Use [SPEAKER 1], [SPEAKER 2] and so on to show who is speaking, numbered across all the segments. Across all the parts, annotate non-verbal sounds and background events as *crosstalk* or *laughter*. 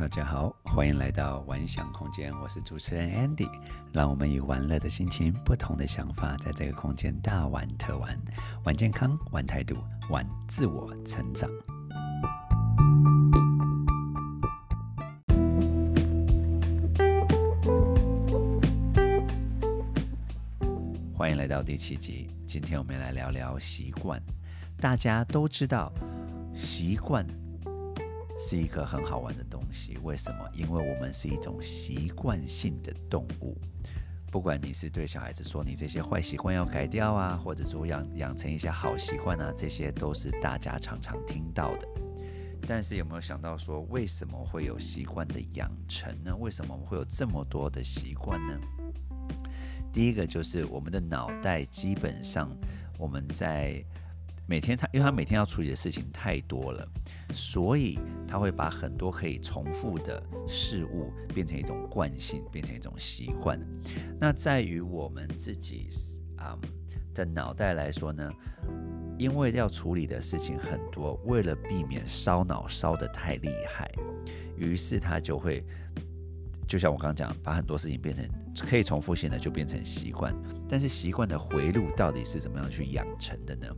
[SPEAKER 1] 大家好，欢迎来到玩想空间，我是主持人 Andy。让我们以玩乐的心情、不同的想法，在这个空间大玩特玩，玩健康、玩态度、玩自我成长。欢迎来到第七集，今天我们来聊聊习惯。大家都知道，习惯。是一个很好玩的东西，为什么？因为我们是一种习惯性的动物。不管你是对小孩子说你这些坏习惯要改掉啊，或者说养养成一些好习惯啊，这些都是大家常常听到的。但是有没有想到说，为什么会有习惯的养成呢？为什么我们会有这么多的习惯呢？第一个就是我们的脑袋基本上我们在。每天他，因为他每天要处理的事情太多了，所以他会把很多可以重复的事物变成一种惯性，变成一种习惯。那在于我们自己啊的脑袋来说呢，因为要处理的事情很多，为了避免烧脑烧得太厉害，于是他就会，就像我刚刚讲，把很多事情变成可以重复性的，就变成习惯。但是习惯的回路到底是怎么样去养成的呢？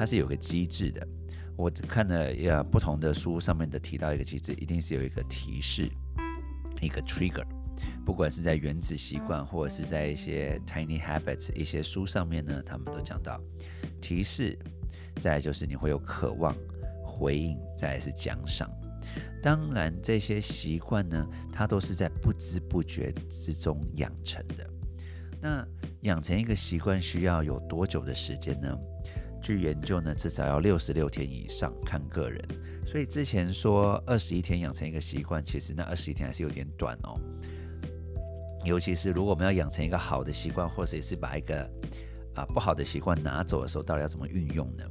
[SPEAKER 1] 它是有个机制的，我只看了呀不同的书上面的提到一个机制，一定是有一个提示，一个 trigger。不管是在原子习惯，或者是在一些 tiny habits 一些书上面呢，他们都讲到提示。再就是你会有渴望回应，再是奖赏。当然这些习惯呢，它都是在不知不觉之中养成的。那养成一个习惯需要有多久的时间呢？据研究呢，至少要六十六天以上，看个人。所以之前说二十一天养成一个习惯，其实那二十一天还是有点短哦。尤其是如果我们要养成一个好的习惯，或者是把一个啊不好的习惯拿走的时候，到底要怎么运用呢？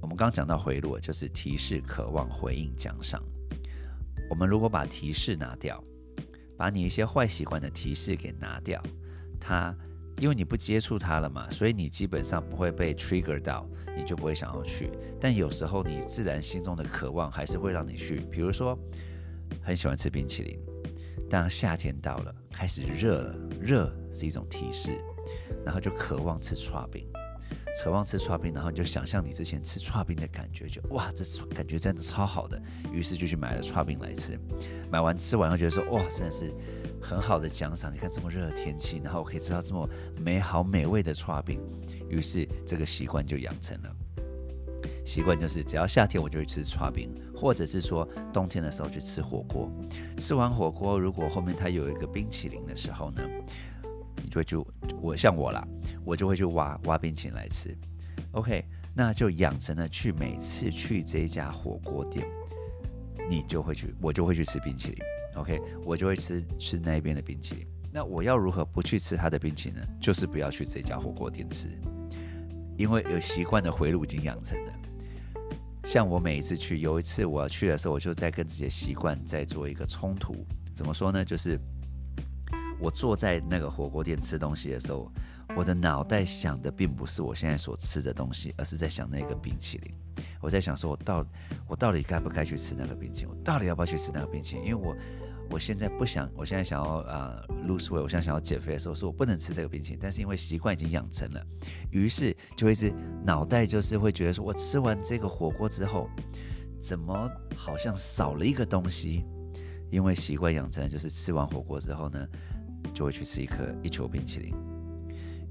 [SPEAKER 1] 我们刚刚讲到回路，就是提示、渴望、回应、奖赏。我们如果把提示拿掉，把你一些坏习惯的提示给拿掉，它。因为你不接触它了嘛，所以你基本上不会被 trigger 到，你就不会想要去。但有时候你自然心中的渴望还是会让你去。比如说，很喜欢吃冰淇淋，当夏天到了，开始热了，热是一种提示，然后就渴望吃刨冰，渴望吃剉冰，然后你就想象你之前吃剉冰的感觉，就哇，这感觉真的超好的，于是就去买了剉冰来吃。买完吃完后觉得说，哇，真的是。很好的奖赏，你看这么热的天气，然后我可以吃到这么美好美味的剉冰，于是这个习惯就养成了。习惯就是只要夏天我就会吃剉冰，或者是说冬天的时候去吃火锅。吃完火锅，如果后面它有一个冰淇淋的时候呢，你就就我像我啦，我就会去挖挖冰淇淋来吃。OK，那就养成了去每次去这家火锅店，你就会去，我就会去吃冰淇淋。OK，我就会吃吃那边的冰淇淋。那我要如何不去吃他的冰淇淋呢？就是不要去这家火锅店吃，因为有习惯的回路已经养成了。像我每一次去，有一次我要去的时候，我就在跟自己的习惯在做一个冲突。怎么说呢？就是我坐在那个火锅店吃东西的时候，我的脑袋想的并不是我现在所吃的东西，而是在想那个冰淇淋。我在想说，我到我到底该不该去吃那个冰淇淋？我到底要不要去吃那个冰淇淋？因为我。我现在不想，我现在想要啊、lose weight，我现在想要减肥的时候，说我不能吃这个冰淇淋，但是因为习惯已经养成了，于是就一直脑袋就是会觉得说，我吃完这个火锅之后，怎么好像少了一个东西？因为习惯养成，就是吃完火锅之后呢，就会去吃一颗一球冰淇淋。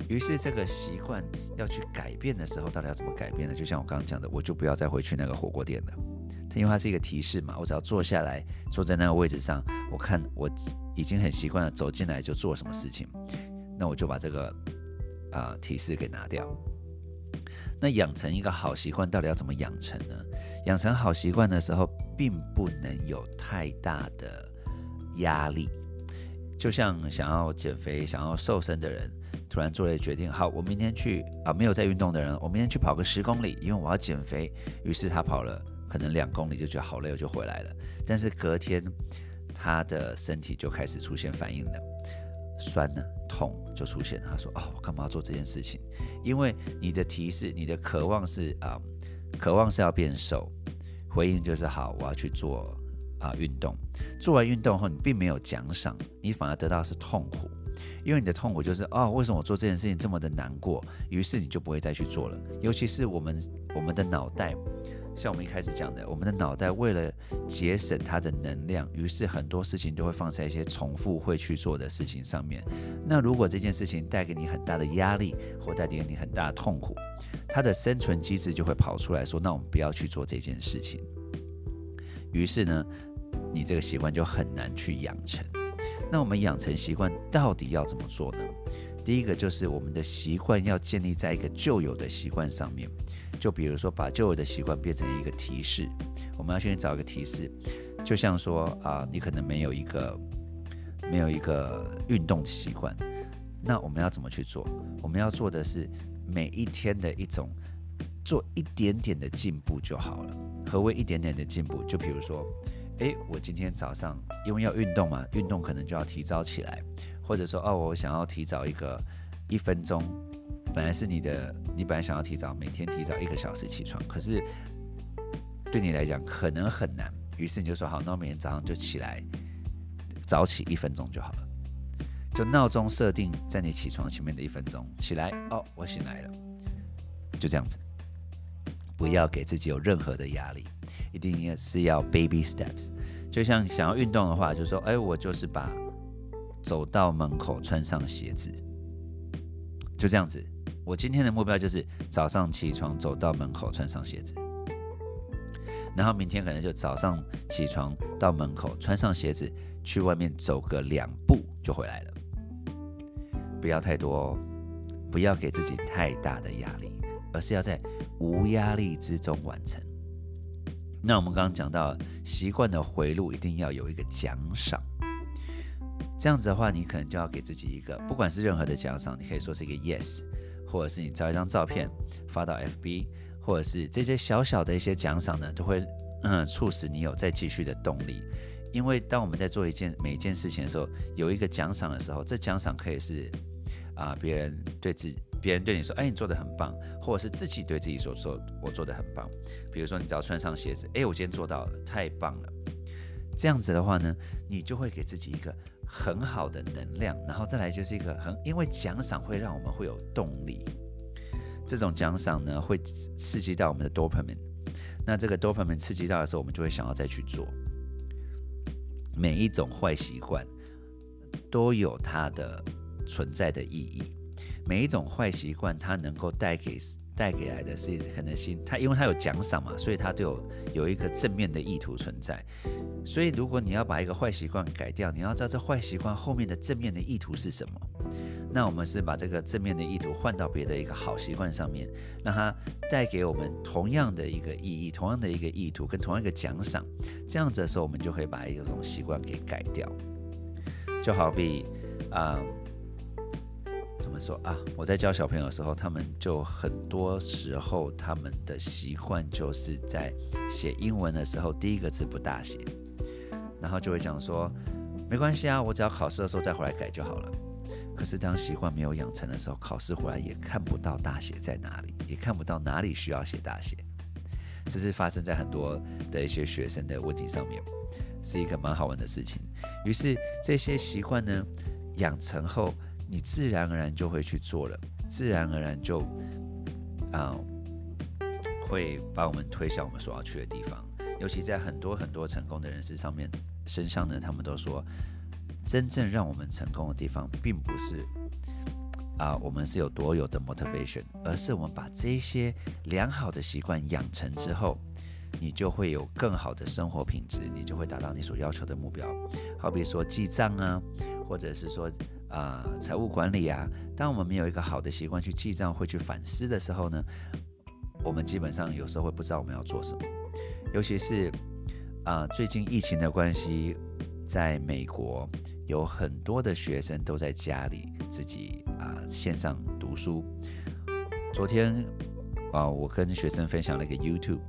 [SPEAKER 1] 于是这个习惯要去改变的时候，到底要怎么改变呢？就像我刚刚讲的，我就不要再回去那个火锅店了。它因为它是一个提示嘛，我只要坐下来，坐在那个位置上，我看我已经很习惯了，走进来就做什么事情，那我就把这个啊、提示给拿掉。那养成一个好习惯到底要怎么养成呢？养成好习惯的时候，并不能有太大的压力。就像想要减肥、想要瘦身的人，突然做了决定，好，我明天去啊，没有在运动的人，我明天去跑个十公里，因为我要减肥。于是他跑了。可能两公里就觉得好累，我就回来了。但是隔天，他的身体就开始出现反应了，酸呢，痛就出现了。他说：“哦，我干嘛要做这件事情？因为你的提示，你的渴望是啊、渴望是要变瘦，回应就是好，我要去做啊运动，做完运动后你并没有奖赏，你反而得到是痛苦，因为你的痛苦就是、哦，为什么我做这件事情这么的难过？于是你就不会再去做了。尤其是我们我们的脑袋。像我们一开始讲的，我们的脑袋为了节省它的能量，于是很多事情都会放在一些重复会去做的事情上面。那如果这件事情带给你很大的压力，或带给你很大的痛苦，它的生存机制就会跑出来说：“那我们不要去做这件事情。”于是呢，你这个习惯就很难去养成。那我们养成习惯到底要怎么做呢？第一个就是我们的习惯要建立在一个旧有的习惯上面，就比如说把旧有的习惯变成一个提示，我们要先找一个提示，就像说啊，你可能没有一个没有一个运动习惯，那我们要怎么去做？我们要做的是每一天的一种做一点点的进步就好了。何谓一点点的进步？就比如说，诶，我今天早上因为要运动嘛，运动可能就要提早起来。或者说，哦，我想要提早一个一分钟，本来是你的，你本来想要提早每天提早一个小时起床，可是对你来讲可能很难，于是你就说好，那我每天早上就起来，早起一分钟就好了，就闹钟设定在你起床前面的一分钟，起来，哦，我醒来了，就这样子，不要给自己有任何的压力，一定也是要 baby steps，就像想要运动的话，就说，哎，我就是把。走到门口，穿上鞋子，就这样子。我今天的目标就是早上起床，走到门口，穿上鞋子。然后明天可能就早上起床到门口，穿上鞋子，去外面走个两步就回来了。不要太多哦，不要给自己太大的压力，而是要在无压力之中完成。那我们刚刚讲到习惯的回路，一定要有一个奖赏。这样子的话，你可能就要给自己一个，不管是任何的奖赏，你可以说是一个 yes，或者是你照一张照片发到 FB，或者是这些小小的一些奖赏呢，都会嗯促使你有再继续的动力。因为当我们在做一件每一件事情的时候，有一个奖赏的时候，这奖赏可以是啊别人对自己，别人对你说，哎，你做的很棒，或者是自己对自己说说，我做的很棒。比如说你只要穿上鞋子，哎，我今天做到了，太棒了。这样子的话呢，你就会给自己一个。很好的能量，然后再来就是一个很，因为奖赏会让我们会有动力，这种奖赏呢会刺激到我们的 dopamine，那这个 dopamine 刺激到的时候，我们就会想要再去做。每一种坏习惯都有它的存在的意义，每一种坏习惯它能够带给。带给来的是可能性，它因为它有奖赏嘛，所以它都有有一个正面的意图存在。所以如果你要把一个坏习惯改掉，你要知道这坏习惯后面的正面的意图是什么。那我们是把这个正面的意图换到别的一个好习惯上面，让它带给我们同样的一个意义、同样的一个意图跟同样一个奖赏。这样子的时候，我们就会把一个这种习惯给改掉。就好比，啊、嗯。怎么说啊？我在教小朋友的时候，他们就很多时候他们的习惯就是在写英文的时候，第一个字不大写，然后就会讲说没关系啊，我只要考试的时候再回来改就好了。可是当习惯没有养成的时候，考试回来也看不到大写在哪里，也看不到哪里需要写大写。这是发生在很多的一些学生的问题上面，是一个蛮好玩的事情。于是这些习惯呢，养成后。你自然而然就会去做了，自然而然就啊、会把我们推向我们所要去的地方。尤其在很多很多成功的人士上面身上呢，他们都说，真正让我们成功的地方，并不是啊、我们是有多有的 motivation，而是我们把这些良好的习惯养成之后，你就会有更好的生活品质，你就会达到你所要求的目标。好比说记账啊，或者是说。啊、财务管理啊，当我们没有一个好的习惯去记账、会去反思的时候呢，我们基本上有时候会不知道我们要做什么。尤其是啊、最近疫情的关系，在美国有很多的学生都在家里自己啊、线上读书。昨天啊、我跟学生分享了一个 YouTube。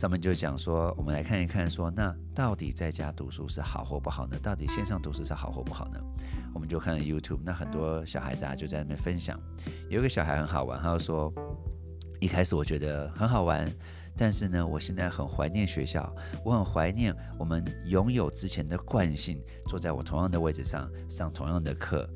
[SPEAKER 1] 上面就讲说，我们来看一看说，那到底在家读书是好或不好呢？到底线上读书是好或不好呢？我们就看 YouTube，那很多小孩子啊就在那边分享。有一个小孩很好玩，他就说，一开始我觉得很好玩，但是呢，我现在很怀念学校，我很怀念我们拥有之前的惯性，坐在我同样的位置上上同样的课。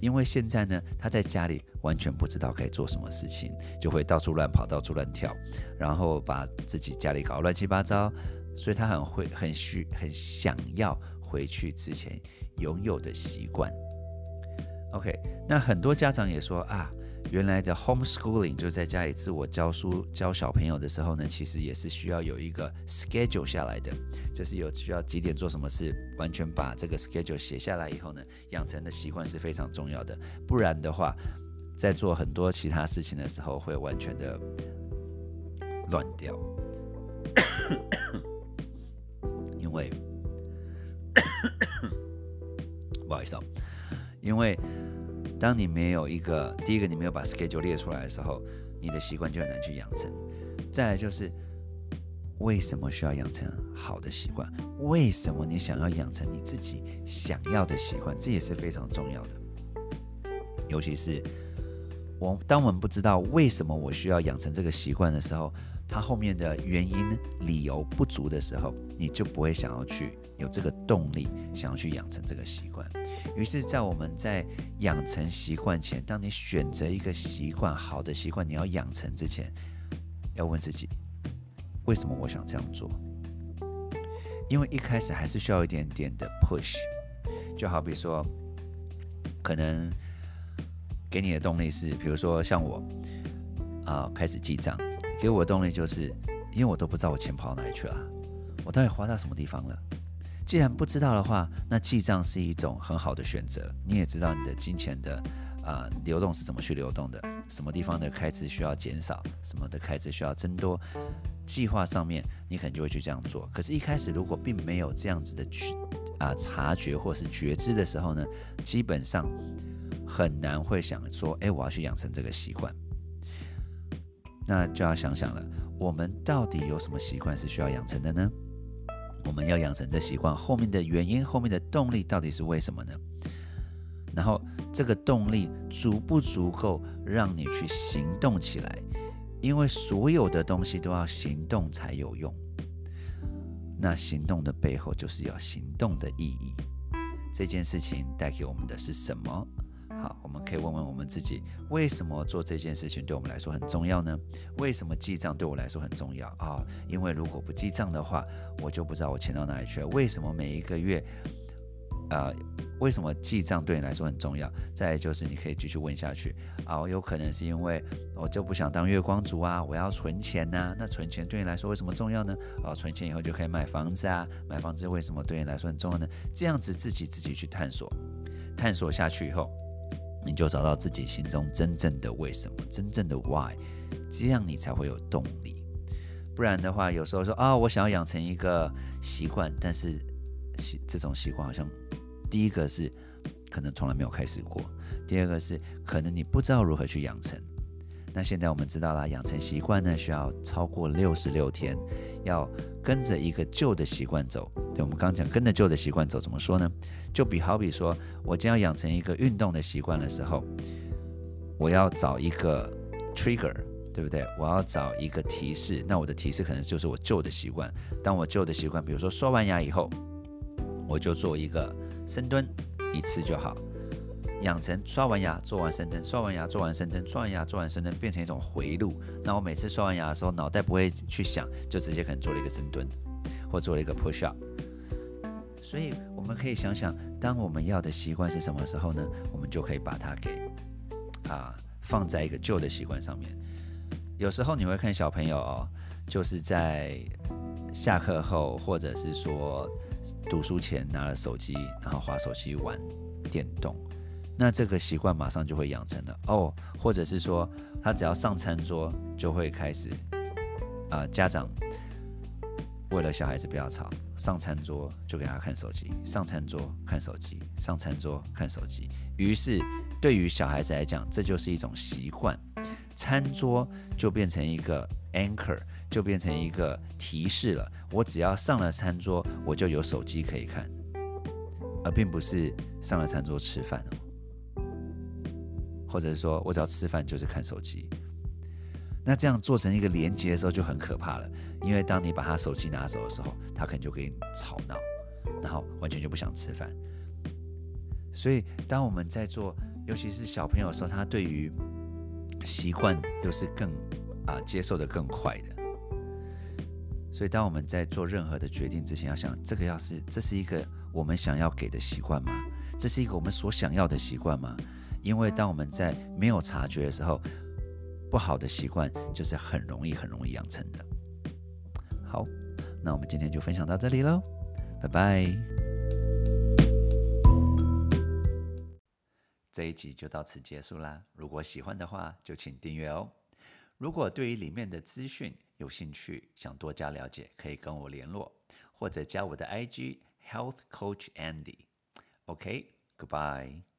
[SPEAKER 1] 因为现在呢，他在家里完全不知道该做什么事情，就会到处乱跑，到处乱跳，然后把自己家里搞乱七八糟，所以他很会很需很想要回去之前拥有的习惯。OK，那很多家长也说啊。原来的 homeschooling 就在家里自我教书教小朋友的时候呢，其实也是需要有一个 schedule 下来的，就是有需要几点做什么事，完全把这个 schedule 写下来以后呢，养成的习惯是非常重要的。不然的话，在做很多其他事情的时候，会完全的乱掉。*coughs* 因为 *coughs* 不好意思哦，因为。当你没有一个，第一个你没有把 schedule 列出来的时候，你的习惯就很难去养成。再来就是，为什么需要养成好的习惯？为什么你想要养成你自己想要的习惯？这也是非常重要的。尤其是我，当我们不知道为什么我需要养成这个习惯的时候，它后面的原因、理由不足的时候，你就不会想要去有这个动力，想要去养成这个习惯。于是，在我们在养成习惯前，当你选择一个习惯，好的习惯你要养成之前，要问自己，为什么我想这样做？因为一开始还是需要一点点的 push，就好比说，可能给你的动力是，比如说像我，啊、开始记账，给我的动力就是，因为我都不知道我钱跑哪里去了，我到底花到什么地方了。既然不知道的话，那记账是一种很好的选择。你也知道你的金钱的啊、流动是怎么去流动的，什么地方的开支需要减少，什么的开支需要增多，计划上面你可能就会去这样做。可是，一开始如果并没有这样子的去啊、察觉或是觉知的时候呢，基本上很难会想说，哎，我要去养成这个习惯。那就要想想了，我们到底有什么习惯是需要养成的呢？我们要养成这习惯，后面的原因、后面的动力到底是为什么呢？然后这个动力足不足够让你去行动起来？因为所有的东西都要行动才有用。那行动的背后就是要行动的意义。这件事情带给我们的是什么？好，我们可以问问我们自己：为什么做这件事情对我们来说很重要呢？为什么记账对我来说很重要啊？因为如果不记账的话，我就不知道我钱到哪里去了。为什么每一个月，呃，为什么记账对你来说很重要？再就是你可以继续问下去啊，有可能是因为我就不想当月光族啊，我要存钱呐，那存钱对你来说为什么重要呢？啊，存钱以后就可以买房子啊，买房子为什么对你来说很重要呢？这样子自己自己去探索，探索下去以后。你就找到自己心中真正的为什么，真正的 why，这样你才会有动力。不然的话，有时候说啊、我想要养成一个习惯，但是习这种习惯好像第一个是可能从来没有开始过，第二个是可能你不知道如何去养成。那现在我们知道了，养成习惯呢，需要超过六十六天，要跟着一个旧的习惯走。对，我们刚刚讲跟着旧的习惯走，怎么说呢？就比好比说，我将要养成一个运动的习惯的时候，我要找一个 trigger，对不对？我要找一个提示。那我的提示可能就是我旧的习惯。当我旧的习惯，比如说刷完牙以后，我就做一个深蹲，一次就好。养成刷完牙做完深蹲，刷完牙做完深蹲，刷完牙做完深蹲，变成一种回路。那我每次刷完牙的时候，脑袋不会去想，就直接可能做了一个深蹲，或做了一个 push up。所以我们可以想想，当我们要的习惯是什么时候呢？我们就可以把它给啊放在一个旧的习惯上面。有时候你会看小朋友哦，就是在下课后，或者是说读书前拿了手机，然后滑手机玩电动。那这个习惯马上就会养成了哦，或者是说他只要上餐桌就会开始啊、家长为了小孩子不要吵，上餐桌就给他看手机，上餐桌看手机，上餐桌看手机。于是对于小孩子来讲，这就是一种习惯，餐桌就变成一个 anchor，就变成一个提示了。我只要上了餐桌，我就有手机可以看，而并不是上了餐桌吃饭哦。或者是说我只要吃饭就是看手机，那这样做成一个连接的时候就很可怕了，因为当你把他手机拿走的时候，他可能就给你吵闹，然后完全就不想吃饭。所以当我们在做，尤其是小朋友的时候，他对于习惯又是更啊接受的更快的。所以当我们在做任何的决定之前，要想这个要是这是一个我们想要给的习惯吗？这是一个我们所想要的习惯吗？因为当我们在没有察觉的时候，不好的习惯就是很容易、很容易养成的。好，那我们今天就分享到这里喽，拜拜。这一集就到此结束啦。如果喜欢的话，就请订阅哦。如果对于里面的资讯有兴趣，想多加了解，可以跟我联络，或者加我的 IG Health Coach Andy。OK，Goodbye。